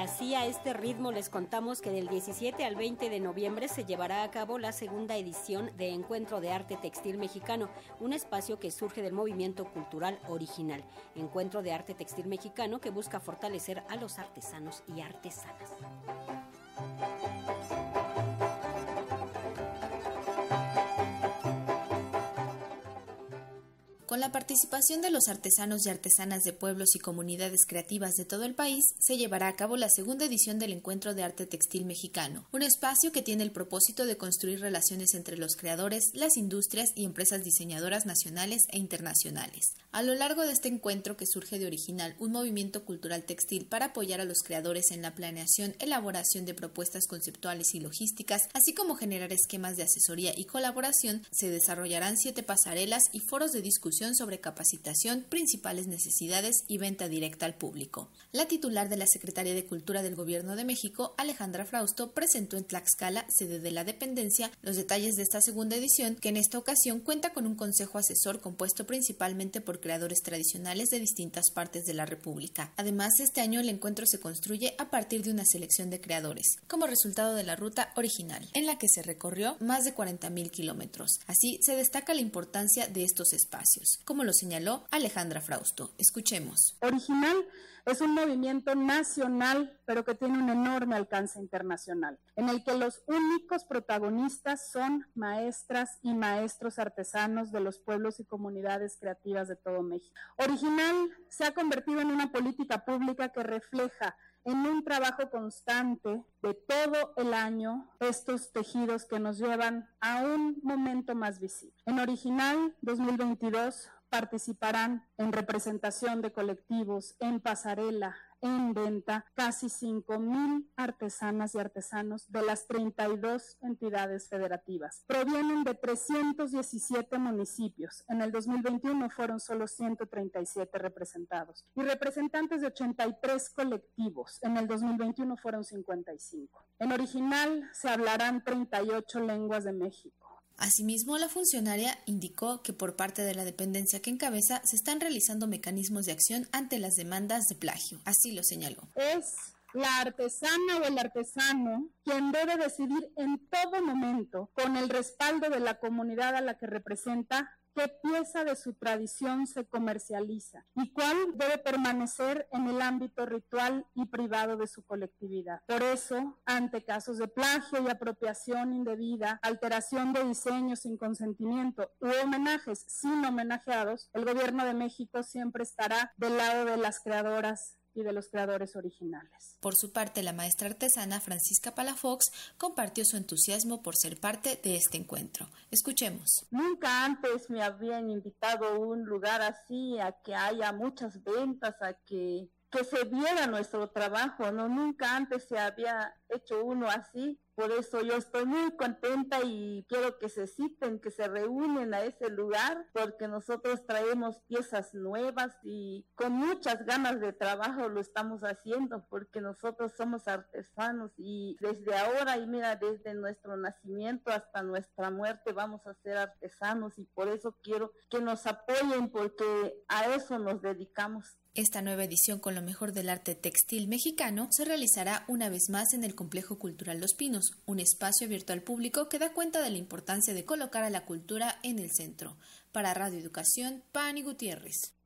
así a este ritmo les contamos que del 17 al 20 de noviembre se llevará a cabo la segunda edición de Encuentro de Arte Textil Mexicano, un espacio que surge del movimiento cultural original. Encuentro de Arte Textil Mexicano que busca fortalecer a los artesanos y artesanas. Con la participación de los artesanos y artesanas de pueblos y comunidades creativas de todo el país, se llevará a cabo la segunda edición del Encuentro de Arte Textil Mexicano, un espacio que tiene el propósito de construir relaciones entre los creadores, las industrias y empresas diseñadoras nacionales e internacionales. A lo largo de este encuentro que surge de original un movimiento cultural textil para apoyar a los creadores en la planeación, elaboración de propuestas conceptuales y logísticas, así como generar esquemas de asesoría y colaboración, se desarrollarán siete pasarelas y foros de discusión sobre capacitación, principales necesidades y venta directa al público. La titular de la Secretaría de Cultura del Gobierno de México, Alejandra Frausto, presentó en Tlaxcala, sede de la dependencia, los detalles de esta segunda edición, que en esta ocasión cuenta con un consejo asesor compuesto principalmente por creadores tradicionales de distintas partes de la República. Además, este año el encuentro se construye a partir de una selección de creadores, como resultado de la ruta original, en la que se recorrió más de 40.000 kilómetros. Así, se destaca la importancia de estos espacios como lo señaló Alejandra Frausto. Escuchemos. Original es un movimiento nacional, pero que tiene un enorme alcance internacional, en el que los únicos protagonistas son maestras y maestros artesanos de los pueblos y comunidades creativas de todo México. Original se ha convertido en una política pública que refleja en un trabajo constante de todo el año estos tejidos que nos llevan a un momento más visible. En Original 2022 participarán en representación de colectivos, en pasarela, en venta casi 5.000 artesanas y artesanos de las 32 entidades federativas. Provienen de 317 municipios. En el 2021 fueron solo 137 representados y representantes de 83 colectivos. En el 2021 fueron 55. En original se hablarán 38 lenguas de México. Asimismo, la funcionaria indicó que por parte de la dependencia que encabeza se están realizando mecanismos de acción ante las demandas de plagio. Así lo señaló. Es la artesana o el artesano quien debe decidir en todo momento, con el respaldo de la comunidad a la que representa, qué pieza de su tradición se comercializa y cuál debe permanecer en el ámbito ritual y privado de su colectividad. Por eso, ante casos de plagio y apropiación indebida, alteración de diseños sin consentimiento u homenajes sin homenajeados, el gobierno de México siempre estará del lado de las creadoras y de los creadores originales. Por su parte, la maestra artesana Francisca Palafox compartió su entusiasmo por ser parte de este encuentro. Escuchemos. Nunca antes me habían invitado a un lugar así, a que haya muchas ventas, a que, que se viera nuestro trabajo, ¿no? Nunca antes se había hecho uno así por eso yo estoy muy contenta y quiero que se citen, que se reúnen a ese lugar, porque nosotros traemos piezas nuevas y con muchas ganas de trabajo lo estamos haciendo, porque nosotros somos artesanos y desde ahora y mira, desde nuestro nacimiento hasta nuestra muerte vamos a ser artesanos y por eso quiero que nos apoyen porque a eso nos dedicamos. Esta nueva edición con lo mejor del arte textil mexicano se realizará una vez más en el Complejo Cultural Los Pinos, un espacio abierto al público que da cuenta de la importancia de colocar a la cultura en el centro. Para Radio Educación, Pani Gutiérrez.